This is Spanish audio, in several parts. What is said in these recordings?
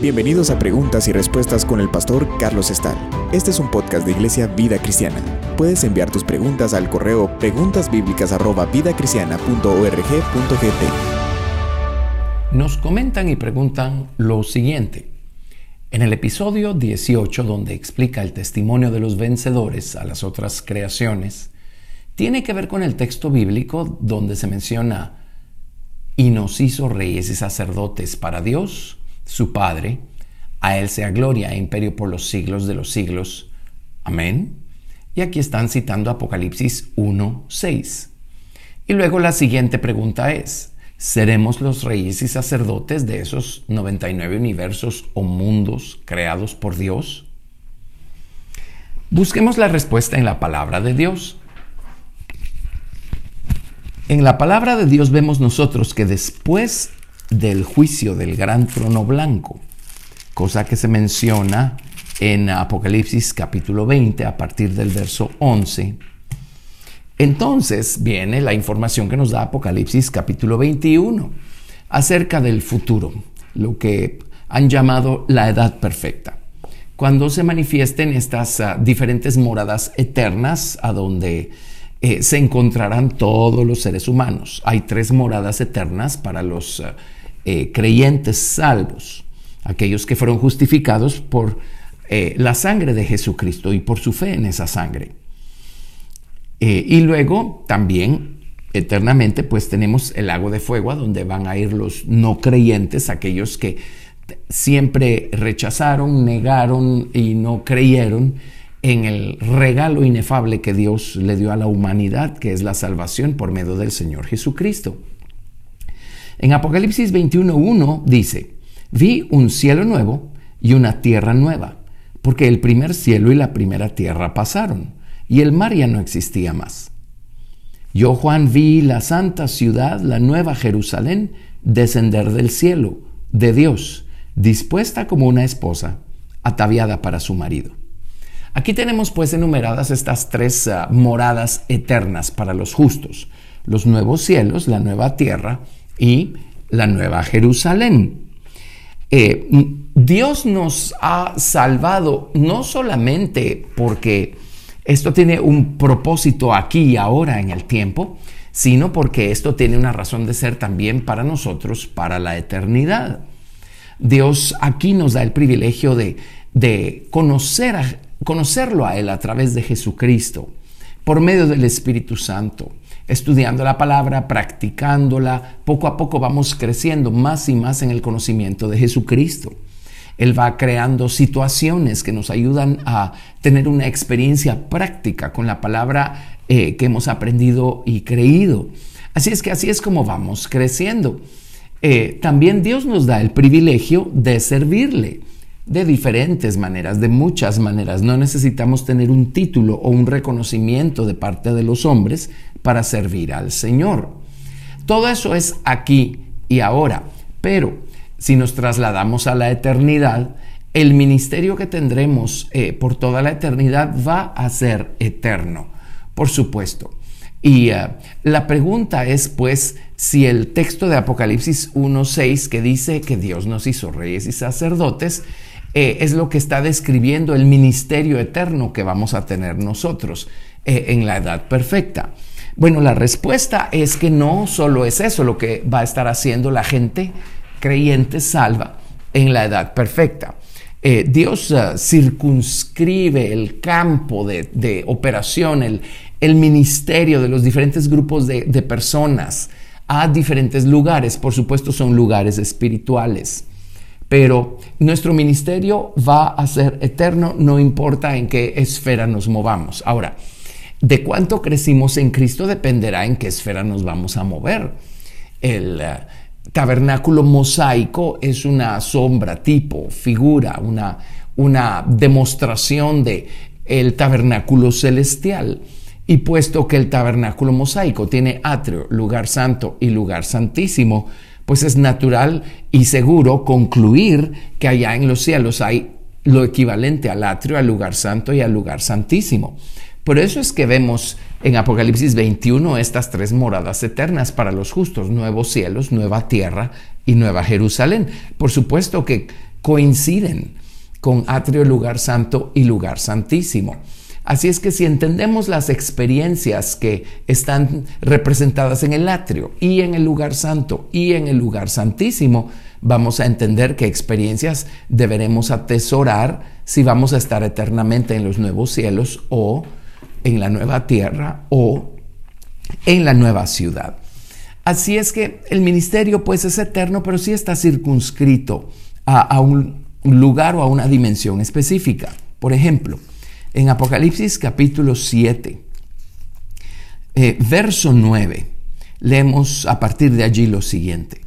Bienvenidos a Preguntas y Respuestas con el pastor Carlos Estal. Este es un podcast de Iglesia Vida Cristiana. Puedes enviar tus preguntas al correo preguntasbiblicas@vidacristiana.org.gt. Nos comentan y preguntan lo siguiente. En el episodio 18, donde explica el testimonio de los vencedores a las otras creaciones, tiene que ver con el texto bíblico donde se menciona y nos hizo reyes y sacerdotes para Dios su Padre, a Él sea gloria e imperio por los siglos de los siglos. Amén. Y aquí están citando Apocalipsis 1, 6. Y luego la siguiente pregunta es, ¿seremos los reyes y sacerdotes de esos 99 universos o mundos creados por Dios? Busquemos la respuesta en la palabra de Dios. En la palabra de Dios vemos nosotros que después del juicio del gran trono blanco, cosa que se menciona en Apocalipsis capítulo 20 a partir del verso 11. Entonces viene la información que nos da Apocalipsis capítulo 21 acerca del futuro, lo que han llamado la edad perfecta. Cuando se manifiesten estas uh, diferentes moradas eternas a donde eh, se encontrarán todos los seres humanos. Hay tres moradas eternas para los uh, eh, creyentes salvos, aquellos que fueron justificados por eh, la sangre de Jesucristo y por su fe en esa sangre. Eh, y luego también eternamente pues tenemos el lago de fuego donde van a ir los no creyentes, aquellos que siempre rechazaron, negaron y no creyeron en el regalo inefable que Dios le dio a la humanidad, que es la salvación por medio del Señor Jesucristo. En Apocalipsis 21.1 dice, vi un cielo nuevo y una tierra nueva, porque el primer cielo y la primera tierra pasaron, y el mar ya no existía más. Yo, Juan, vi la santa ciudad, la nueva Jerusalén, descender del cielo, de Dios, dispuesta como una esposa, ataviada para su marido. Aquí tenemos pues enumeradas estas tres uh, moradas eternas para los justos, los nuevos cielos, la nueva tierra y la Nueva Jerusalén. Eh, Dios nos ha salvado no solamente porque esto tiene un propósito aquí y ahora en el tiempo, sino porque esto tiene una razón de ser también para nosotros, para la eternidad. Dios aquí nos da el privilegio de, conocerlo a Él a través de Jesucristo, por medio del Espíritu Santo estudiando la palabra, practicándola, poco a poco vamos creciendo más y más en el conocimiento de Jesucristo. Él va creando situaciones que nos ayudan a tener una experiencia práctica con la palabra eh, que hemos aprendido y creído. Así es que así es como vamos creciendo. Eh, también Dios nos da el privilegio de servirle de diferentes maneras, de muchas maneras. No necesitamos tener un título o un reconocimiento de parte de los hombres para servir al Señor. Todo eso es aquí y ahora, pero si nos trasladamos a la eternidad, el ministerio que tendremos eh, por toda la eternidad va a ser eterno, por supuesto. Y eh, la pregunta es, pues, si el texto de Apocalipsis 1.6 que dice que Dios nos hizo reyes y sacerdotes, eh, es lo que está describiendo el ministerio eterno que vamos a tener nosotros en la edad perfecta. Bueno, la respuesta es que no solo es eso lo que va a estar haciendo la gente creyente salva en la edad perfecta. Eh, Dios circunscribe el campo de, operación, el, ministerio de los diferentes grupos de, de personas a diferentes lugares. Por supuesto, son lugares espirituales pero nuestro ministerio va a ser eterno, no importa en qué esfera nos movamos. Ahora, de cuánto crecimos en Cristo dependerá en qué esfera nos vamos a mover. El eh, tabernáculo mosaico es una sombra, tipo, figura, una, una demostración de el tabernáculo celestial. Y puesto que el tabernáculo mosaico tiene atrio, lugar santo y lugar santísimo, pues es natural y seguro concluir que allá en los cielos hay lo equivalente al atrio, al lugar santo y al lugar santísimo. Por eso es que vemos en Apocalipsis 21 estas tres moradas eternas para los justos, nuevos cielos, nueva tierra y nueva Jerusalén. Por supuesto que coinciden con atrio, lugar santo y lugar santísimo. Así es que si entendemos las experiencias que están representadas en el atrio y en el lugar santo y en el lugar santísimo, vamos a entender qué experiencias deberemos atesorar si vamos a estar eternamente en los nuevos cielos o en la nueva tierra o en la nueva ciudad. Así es que el ministerio pues es eterno, pero sí está circunscrito a, un lugar o a una dimensión específica. Por ejemplo, en Apocalipsis capítulo 7, eh, verso 9, leemos a partir de allí lo siguiente.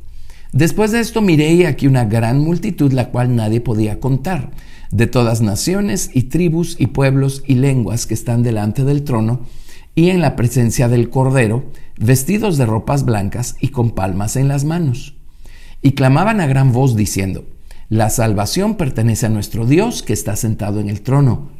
Después de esto miré aquí una gran multitud, la cual nadie podía contar, de todas naciones y tribus y pueblos y lenguas que están delante del trono y en la presencia del Cordero, vestidos de ropas blancas y con palmas en las manos. Y clamaban a gran voz diciendo, La salvación pertenece a nuestro Dios que está sentado en el trono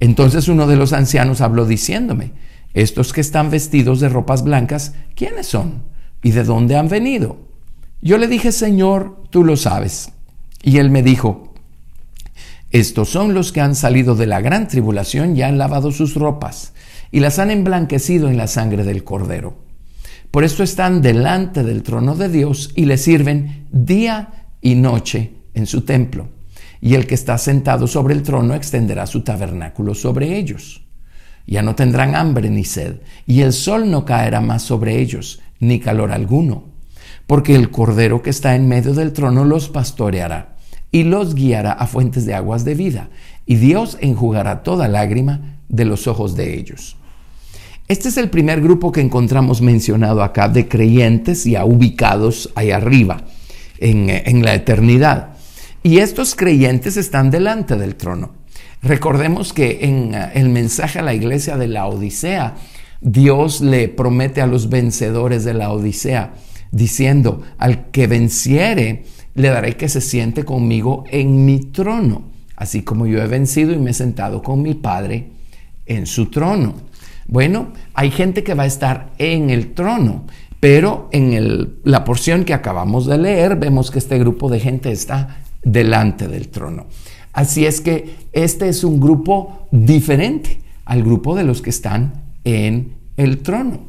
Entonces uno de los ancianos habló diciéndome, estos que están vestidos de ropas blancas, ¿quiénes son? ¿Y de dónde han venido? Yo le dije, Señor, tú lo sabes. Y él me dijo, estos son los que han salido de la gran tribulación y han lavado sus ropas y las han emblanquecido en la sangre del Cordero. Por esto están delante del trono de Dios y le sirven día y noche en su templo. Y el que está sentado sobre el trono extenderá su tabernáculo sobre ellos. Ya no tendrán hambre ni sed, y el sol no caerá más sobre ellos, ni calor alguno porque el Cordero que está en medio del trono los pastoreará y los guiará a fuentes de aguas de vida, y Dios enjugará toda lágrima de los ojos de ellos. Este es el primer grupo que encontramos mencionado acá de creyentes ya ubicados ahí arriba, en, en la eternidad. Y estos creyentes están delante del trono. Recordemos que en eh, el mensaje a la iglesia de la Odisea, Dios le promete a los vencedores de la Odisea, diciendo, al que venciere, le daré que se siente conmigo en mi trono, así como yo he vencido y me he sentado con mi Padre en su trono. Bueno, hay gente que va a estar en el trono, pero en la porción que acabamos de leer vemos que este grupo de gente está delante del trono. Así es que este es un grupo diferente al grupo de los que están en el trono.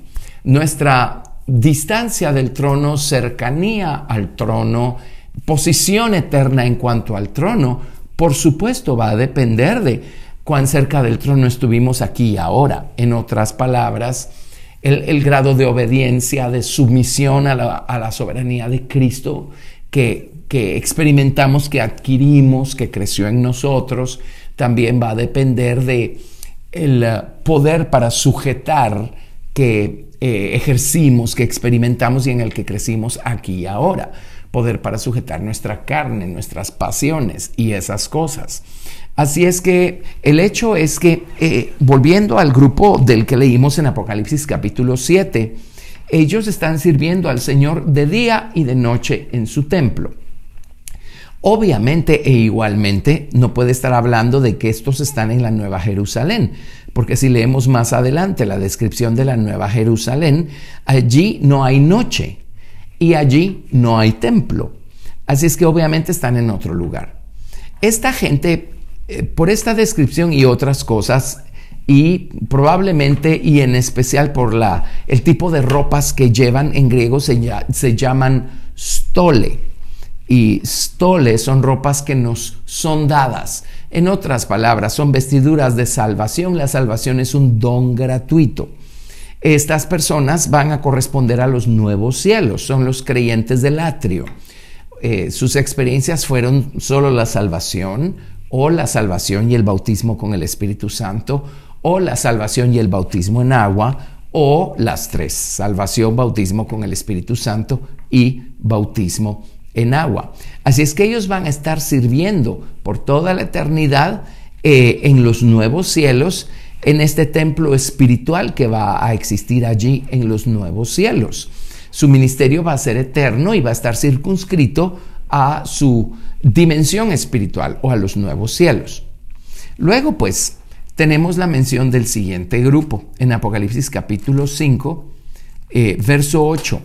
Nuestra distancia del trono, cercanía al trono, posición eterna en cuanto al trono, por supuesto va a depender de cuán cerca del trono estuvimos aquí y ahora. En otras palabras, el, grado de obediencia, de sumisión a la, soberanía de Cristo que, que experimentamos, que adquirimos, que creció en nosotros, también va a depender de el eh, poder para sujetar que eh, ejercimos, que experimentamos y en el que crecimos aquí y ahora. Poder para sujetar nuestra carne, nuestras pasiones y esas cosas. Así es que el hecho es que, eh, volviendo al grupo del que leímos en Apocalipsis capítulo 7, ellos están sirviendo al Señor de día y de noche en su templo. Obviamente e igualmente no puede estar hablando de que estos están en la Nueva Jerusalén, porque si leemos más adelante la descripción de la Nueva Jerusalén, allí no hay noche y allí no hay templo. Así es que obviamente están en otro lugar. Esta gente, eh, por esta descripción y otras cosas, y probablemente y en especial por la, el tipo de ropas que llevan en griego se, se llaman stole. Y stole son ropas que nos son dadas. En otras palabras, son vestiduras de salvación. La salvación es un don gratuito. Estas personas van a corresponder a los nuevos cielos, son los creyentes del atrio. Eh, sus experiencias fueron solo la salvación o la salvación y el bautismo con el Espíritu Santo o la salvación y el bautismo en agua o las tres, salvación, bautismo con el Espíritu Santo y bautismo en agua. Así es que ellos van a estar sirviendo por toda la eternidad eh, en los nuevos cielos, en este templo espiritual que va a existir allí en los nuevos cielos. Su ministerio va a ser eterno y va a estar circunscrito a su dimensión espiritual o a los nuevos cielos. Luego, pues, tenemos la mención del siguiente grupo en Apocalipsis capítulo 5, eh, verso 8.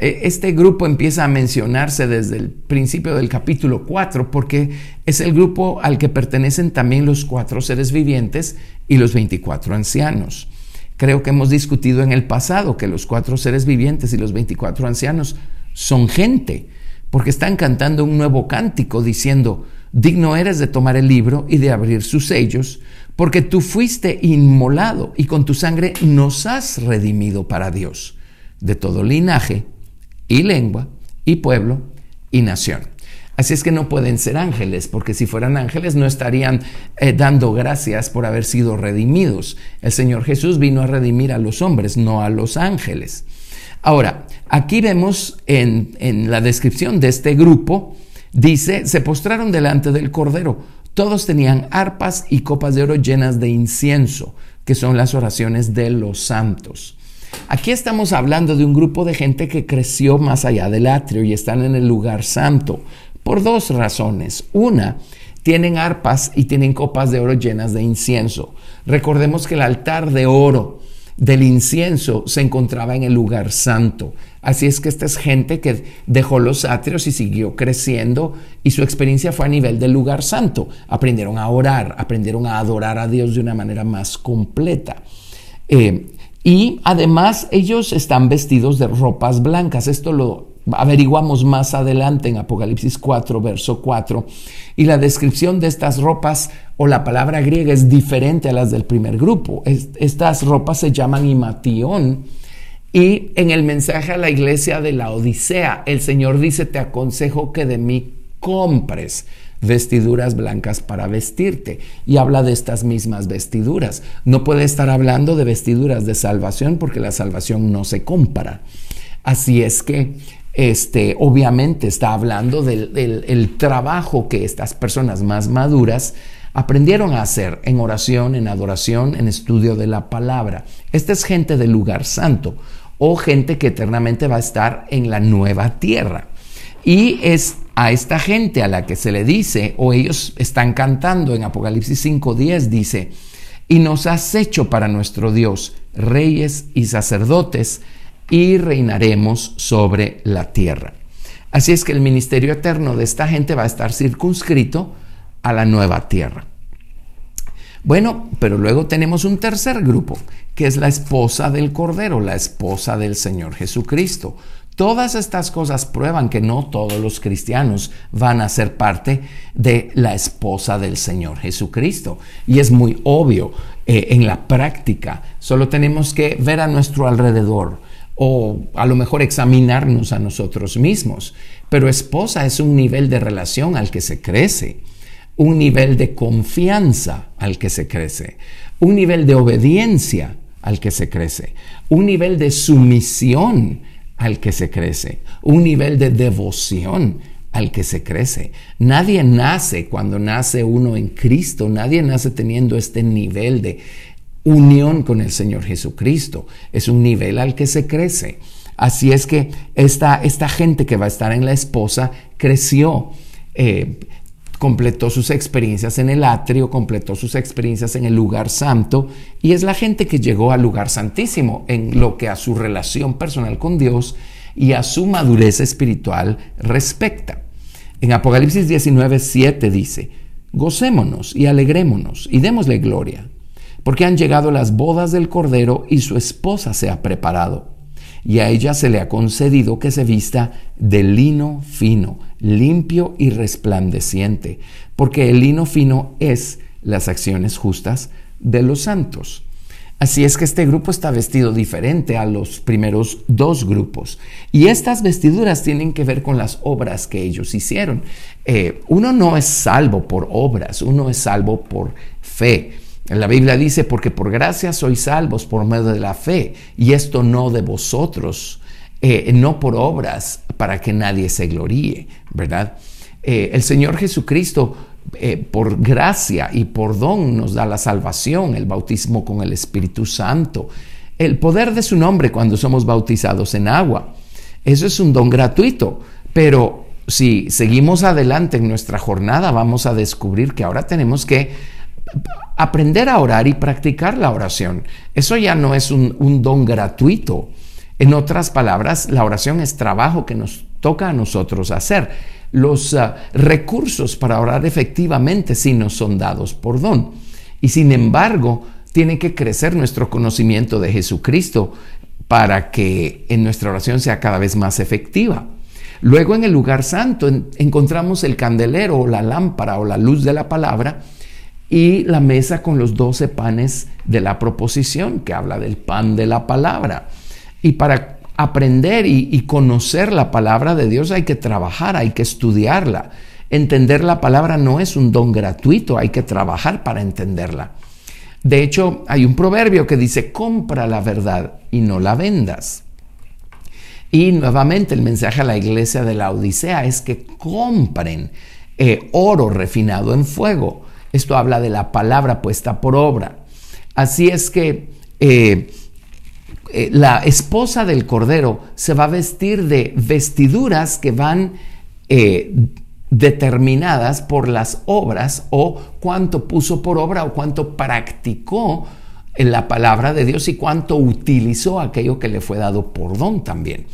E, este grupo empieza a mencionarse desde el principio del capítulo 4 porque es el grupo al que pertenecen también los cuatro seres vivientes y los 24 ancianos. Creo que hemos discutido en el pasado que los cuatro seres vivientes y los 24 ancianos son gente, porque están cantando un nuevo cántico diciendo, digno eres de tomar el libro y de abrir sus sellos, porque tú fuiste inmolado y con tu sangre nos has redimido para Dios, de todo linaje y lengua y pueblo y nación. Así es que no pueden ser ángeles, porque si fueran ángeles no estarían eh, dando gracias por haber sido redimidos. El Señor Jesús vino a redimir a los hombres, no a los ángeles. Ahora, aquí vemos en, en la descripción de este grupo, dice, se postraron delante del Cordero. Todos tenían arpas y copas de oro llenas de incienso, que son las oraciones de los santos. Aquí estamos hablando de un grupo de gente que creció más allá del atrio y están en el lugar santo por dos razones. Una, tienen arpas y tienen copas de oro llenas de incienso. Recordemos que el altar de oro del incienso se encontraba en el lugar santo. Así es que esta es gente que dejó los atrios y siguió creciendo y su experiencia fue a nivel del lugar santo. Aprendieron a orar, aprendieron a adorar a Dios de una manera más completa. Eh, y además ellos están vestidos de ropas blancas. Esto lo averiguamos más adelante en Apocalipsis 4, verso 4. Y la descripción de estas ropas o la palabra griega es diferente a las del primer grupo. estas ropas se llaman imatión. Y en el mensaje a la iglesia de la Odisea, el Señor dice, te aconsejo que de mí compres vestiduras blancas para vestirte. Y habla de estas mismas vestiduras. No puede estar hablando de vestiduras de salvación porque la salvación no se compra. Así es que este, obviamente está hablando del, trabajo que estas personas más maduras aprendieron a hacer en oración, en adoración, en estudio de la palabra. Esta es gente del lugar santo o gente que eternamente va a estar en la nueva tierra. Y es a esta gente a la que se le dice, o ellos están cantando en Apocalipsis 5.10, dice, y nos has hecho para nuestro Dios reyes y sacerdotes, y reinaremos sobre la tierra. Así es que el ministerio eterno de esta gente va a estar circunscrito a la nueva tierra. Bueno, pero luego tenemos un tercer grupo, que es la esposa del Cordero, la esposa del Señor Jesucristo. Todas estas cosas prueban que no todos los cristianos van a ser parte de la esposa del Señor Jesucristo. Y es muy obvio eh, en la práctica. Solo tenemos que ver a nuestro alrededor o a lo mejor examinarnos a nosotros mismos. Pero esposa es un nivel de relación al que se crece, un nivel de confianza al que se crece, un nivel de obediencia al que se crece, un nivel de sumisión al que se crece, un nivel de devoción al que se crece. Nadie nace cuando nace uno en Cristo, nadie nace teniendo este nivel de unión con el Señor Jesucristo. Es un nivel al que se crece. Así es que esta, esta gente que va a estar en la esposa creció, eh, completó sus experiencias en el atrio, completó sus experiencias en el lugar santo y es la gente que llegó al lugar santísimo en lo que a su relación personal con Dios y a su madurez espiritual respecta. En Apocalipsis 19, 7 dice, gocémonos y alegrémonos y démosle gloria porque han llegado las bodas del Cordero y su esposa se ha preparado. Y a ella se le ha concedido que se vista de lino fino, limpio y resplandeciente, porque el lino fino es las acciones justas de los santos. Así es que este grupo está vestido diferente a los primeros dos grupos. Y estas vestiduras tienen que ver con las obras que ellos hicieron. Eh, uno no es salvo por obras, uno es salvo por fe. La Biblia dice, porque por gracia sois salvos por medio de la fe, y esto no de vosotros, eh, no por obras, para que nadie se gloríe, ¿verdad? Eh, el Señor Jesucristo, eh, por gracia y por don, nos da la salvación, el bautismo con el Espíritu Santo, el poder de su nombre cuando somos bautizados en agua. Eso es un don gratuito, pero si seguimos adelante en nuestra jornada, vamos a descubrir que ahora tenemos que aprender a orar y practicar la oración. Eso ya no es un, don gratuito. En otras palabras, la oración es trabajo que nos toca a nosotros hacer. Los ah, recursos para orar efectivamente sí nos son dados por don. Y sin embargo, tiene que crecer nuestro conocimiento de Jesucristo para que en nuestra oración sea cada vez más efectiva. Luego en el lugar santo encontramos el candelero o la lámpara o la luz de la palabra y la mesa con los doce panes de la proposición, que habla del pan de la palabra. Y para aprender y, conocer la palabra de Dios hay que trabajar, hay que estudiarla. Entender la palabra no es un don gratuito, hay que trabajar para entenderla. De hecho, hay un proverbio que dice, compra la verdad y no la vendas. Y nuevamente el mensaje a la iglesia de la Odisea es que compren eh, oro refinado en fuego. Esto habla de la palabra puesta por obra. Así es que eh, eh, la esposa del Cordero se va a vestir de vestiduras que van determinadas por las obras o cuánto puso por obra o cuánto practicó en la palabra de Dios y cuánto utilizó aquello que le fue dado por don también.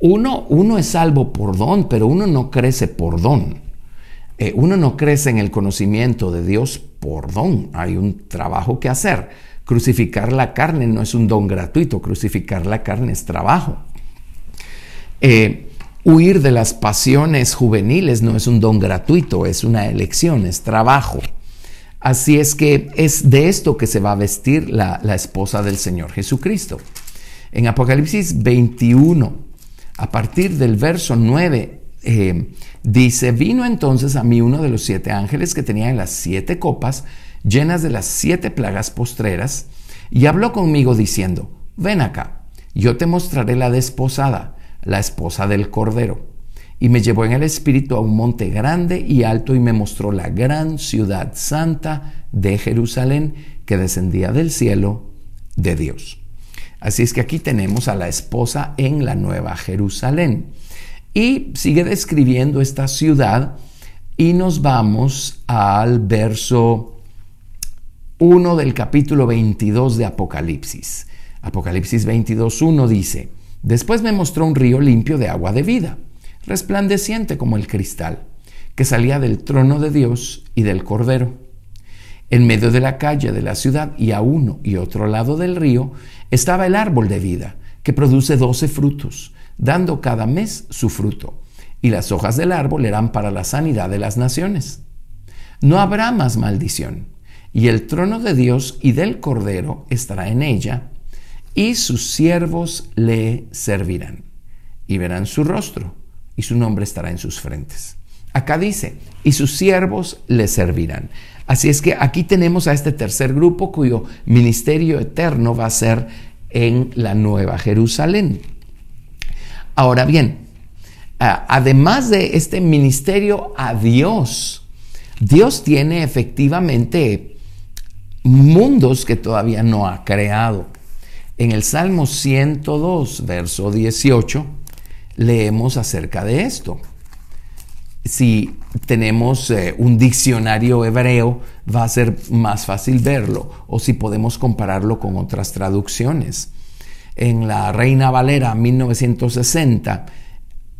Uno, uno es salvo por don, pero uno no crece por don. Eh, uno no crece en el conocimiento de Dios por don. Hay un trabajo que hacer. Crucificar la carne no es un don gratuito, crucificar la carne es trabajo. Eh, huir de las pasiones juveniles no es un don gratuito, es una elección, es trabajo. Así es que es de esto que se va a vestir la, esposa del Señor Jesucristo. En Apocalipsis 21, a partir del verso 9, eh, dice, vino entonces a mí uno de los siete ángeles que tenía las siete copas llenas de las siete plagas postreras, y habló conmigo diciendo, ven acá, yo te mostraré la desposada, la esposa del Cordero y me llevó en el espíritu a un monte grande y alto y me mostró la gran ciudad santa de Jerusalén que descendía del cielo de Dios. Así es que aquí tenemos a la esposa en la nueva Jerusalén. Y sigue describiendo esta ciudad y nos vamos al verso 1 del capítulo 22 de Apocalipsis. Apocalipsis 22.1 dice, Después me mostró un río limpio de agua de vida resplandeciente como el cristal, que salía del trono de Dios y del Cordero. En medio de la calle de la ciudad y a uno y otro lado del río estaba el árbol de vida, que produce doce frutos, dando cada mes su fruto, y las hojas del árbol eran para la sanidad de las naciones. No habrá más maldición, y el trono de Dios y del Cordero estará en ella, y sus siervos le servirán, y verán su rostro y su nombre estará en sus frentes. Acá dice, y sus siervos le servirán. Así es que aquí tenemos a este tercer grupo cuyo ministerio eterno va a ser en la Nueva Jerusalén. Ahora bien, además de este ministerio a Dios, Dios tiene efectivamente mundos que todavía no ha creado. En el Salmo 102, verso 18, leemos acerca de esto. Si tenemos eh, un diccionario hebreo, va a ser más fácil verlo, o si podemos compararlo con otras traducciones. En la Reina Valera 1960,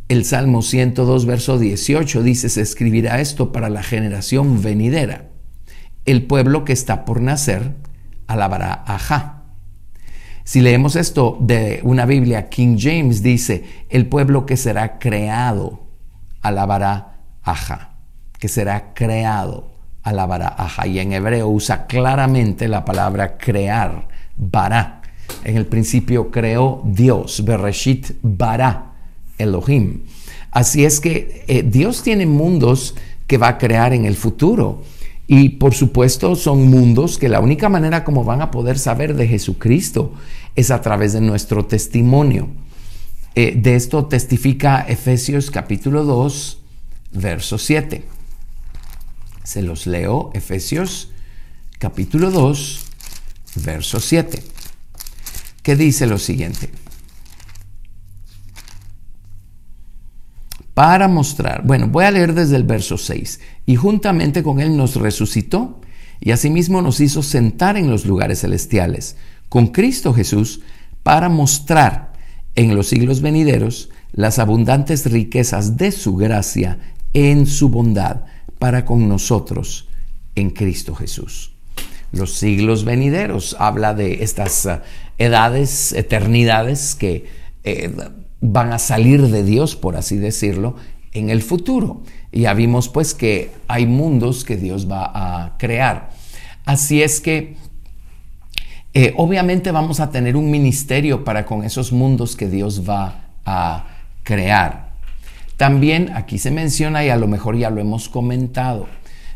el Salmo 102, verso 18 dice, se escribirá esto para la generación venidera. El pueblo que está por nacer alabará a Jah. Si leemos esto de una Biblia, King James dice, el pueblo que será creado alabará aja, que será creado alabará aja. Y en hebreo usa claramente la palabra crear, bara. En el principio creó Dios, Bereshit bara, Elohim. Así es que eh, Dios tiene mundos que va a crear en el futuro. Y por supuesto son mundos que la única manera como van a poder saber de Jesucristo es a través de nuestro testimonio. Eh, de esto testifica Efesios capítulo 2, verso 7. Se los leo, Efesios capítulo 2, verso 7, que dice lo siguiente. Para mostrar, bueno, voy a leer desde el verso 6, y juntamente con él nos resucitó y asimismo nos hizo sentar en los lugares celestiales con Cristo Jesús para mostrar en los siglos venideros las abundantes riquezas de su gracia en su bondad para con nosotros en Cristo Jesús. Los siglos venideros habla de estas edades, eternidades que eh, van a salir de Dios, por así decirlo, en el futuro. Ya vimos pues que hay mundos que Dios va a crear. Así es que eh, obviamente vamos a tener un ministerio para con esos mundos que Dios va a crear. También aquí se menciona, y a lo mejor ya lo hemos comentado,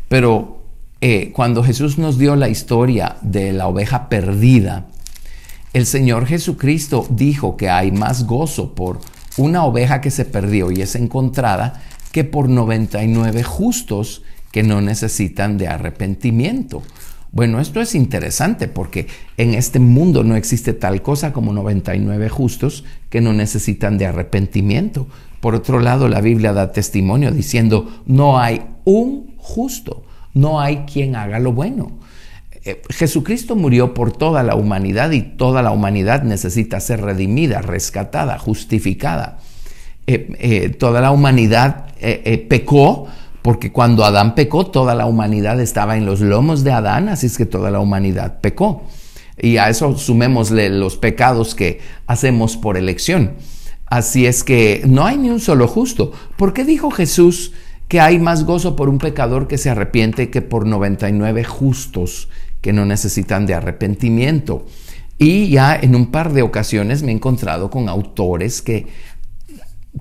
pero eh, cuando Jesús nos dio la historia de la oveja perdida, el Señor Jesucristo dijo que hay más gozo por una oveja que se perdió y es encontrada que por 99 justos que no necesitan de arrepentimiento. Bueno, esto es interesante porque en este mundo no existe tal cosa como 99 justos que no necesitan de arrepentimiento. Por otro lado, la Biblia da testimonio diciendo, no hay un justo, no hay quien haga lo bueno. Eh, Jesucristo murió por toda la humanidad y toda la humanidad necesita ser redimida, rescatada, justificada. Eh, eh, toda la humanidad pecó, porque cuando Adán pecó, toda la humanidad estaba en los lomos de Adán, así es que toda la humanidad pecó. Y a eso sumémosle los pecados que hacemos por elección. Así es que no hay ni un solo justo. ¿Por qué dijo Jesús que hay más gozo por un pecador que se arrepiente que por 99 justos que no necesitan de arrepentimiento? Y ya en un par de ocasiones me he encontrado con autores que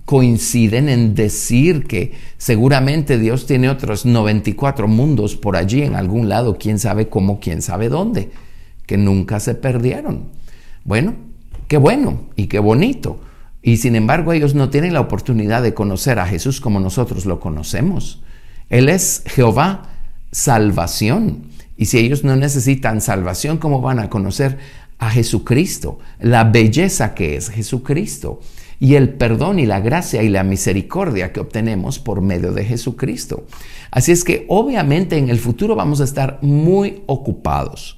coinciden en decir que seguramente Dios tiene otros 94 mundos por allí en algún lado, quién sabe cómo, quién sabe dónde, que nunca se perdieron. Bueno, qué bueno y qué bonito. Y sin embargo ellos no tienen la oportunidad de conocer a Jesús como nosotros lo conocemos. Él es Jehová salvación. Y si ellos no necesitan salvación, ¿cómo van a conocer a Jesucristo? La belleza que es Jesucristo y el perdón y la gracia y la misericordia que obtenemos por medio de Jesucristo. Así es que obviamente en el futuro vamos a estar muy ocupados.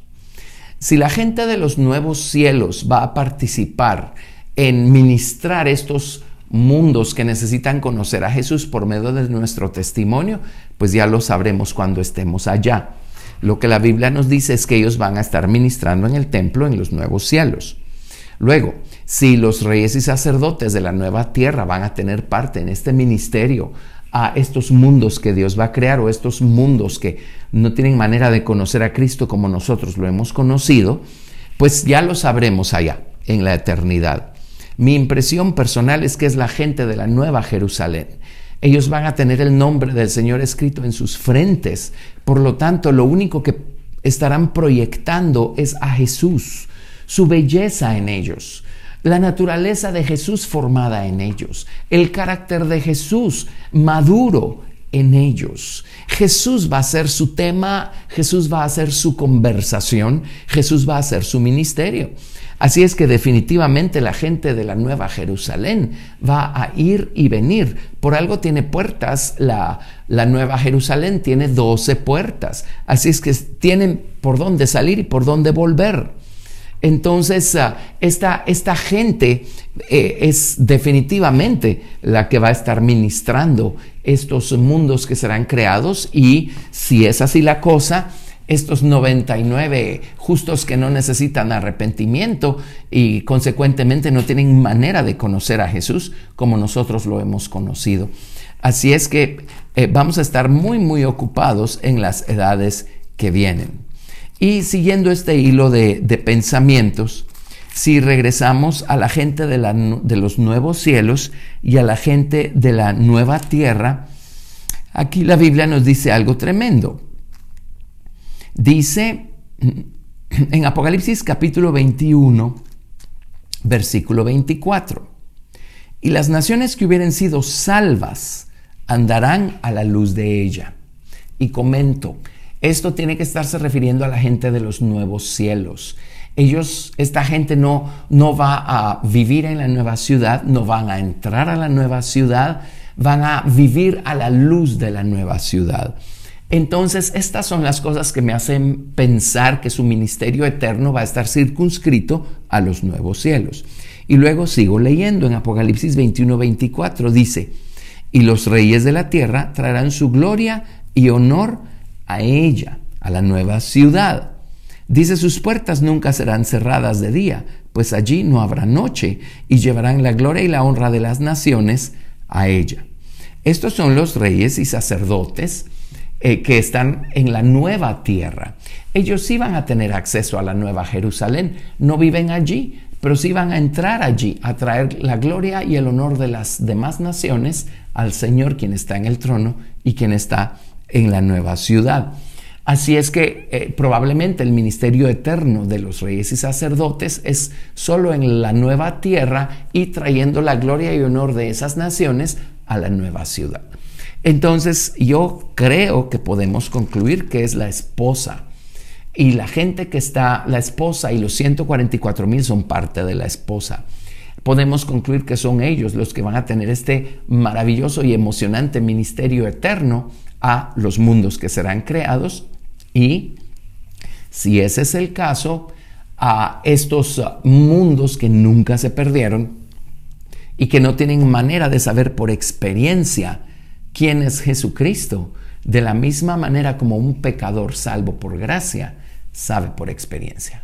Si la gente de los nuevos cielos va a participar en ministrar estos mundos que necesitan conocer a Jesús por medio de nuestro testimonio, pues ya lo sabremos cuando estemos allá. Lo que la Biblia nos dice es que ellos van a estar ministrando en el templo en los nuevos cielos. Luego, si los reyes y sacerdotes de la nueva tierra van a tener parte en este ministerio, a estos mundos que Dios va a crear o estos mundos que no tienen manera de conocer a Cristo como nosotros lo hemos conocido, pues ya lo sabremos allá, en la eternidad. Mi impresión personal es que es la gente de la nueva Jerusalén. Ellos van a tener el nombre del Señor escrito en sus frentes. Por lo tanto, lo único que estarán proyectando es a Jesús, su belleza en ellos, la naturaleza de Jesús formada en ellos, el carácter de Jesús maduro en ellos. Jesús va a ser su tema, Jesús va a ser su conversación, Jesús va a ser su ministerio. Así es que definitivamente la gente de la Nueva Jerusalén va a ir y venir. Por algo tiene puertas, la, la Nueva Jerusalén tiene 12 puertas. Así es que tienen por dónde salir y por dónde volver. Entonces, ah, esta, esta, gente eh, es definitivamente la que va a estar ministrando estos mundos que serán creados y si es así la cosa, estos 99 justos que no necesitan arrepentimiento y consecuentemente no tienen manera de conocer a Jesús como nosotros lo hemos conocido. Así es que eh, vamos a estar muy, muy ocupados en las edades que vienen. Y siguiendo este hilo de, pensamientos, si regresamos a la gente de, de, los nuevos cielos y a la gente de la nueva tierra, aquí la Biblia nos dice algo tremendo. Dice en Apocalipsis capítulo 21, versículo 24, y las naciones que hubieren sido salvas andarán a la luz de ella. Y comento, esto tiene que estarse refiriendo a la gente de los nuevos cielos. Ellos, esta gente no, no va a vivir en la nueva ciudad, no van a entrar a la nueva ciudad, van a vivir a la luz de la nueva ciudad. Entonces, estas son las cosas que me hacen pensar que su ministerio eterno va a estar circunscrito a los nuevos cielos. Y luego sigo leyendo en Apocalipsis 21, 24, dice, y los reyes de la tierra traerán su gloria y honor a ella, a la nueva ciudad. Dice, sus puertas nunca serán cerradas de día, pues allí no habrá noche, y llevarán la gloria y la honra de las naciones a ella. Estos son los reyes y sacerdotes eh, que están en la nueva tierra. Ellos sí van a tener acceso a la nueva Jerusalén, no viven allí, pero sí van a entrar allí a traer la gloria y el honor de las demás naciones al Señor quien está en el trono y quien está en la nueva ciudad. Así es que eh, probablemente el ministerio eterno de los reyes y sacerdotes es solo en la nueva tierra y trayendo la gloria y honor de esas naciones a la nueva ciudad. Entonces yo creo que podemos concluir que es la esposa y la gente que está, la esposa y los 144 mil son parte de la esposa. Podemos concluir que son ellos los que van a tener este maravilloso y emocionante ministerio eterno a los mundos que serán creados y si ese es el caso, a estos mundos que nunca se perdieron y que no tienen manera de saber por experiencia quién es Jesucristo, de la misma manera como un pecador salvo por gracia sabe por experiencia.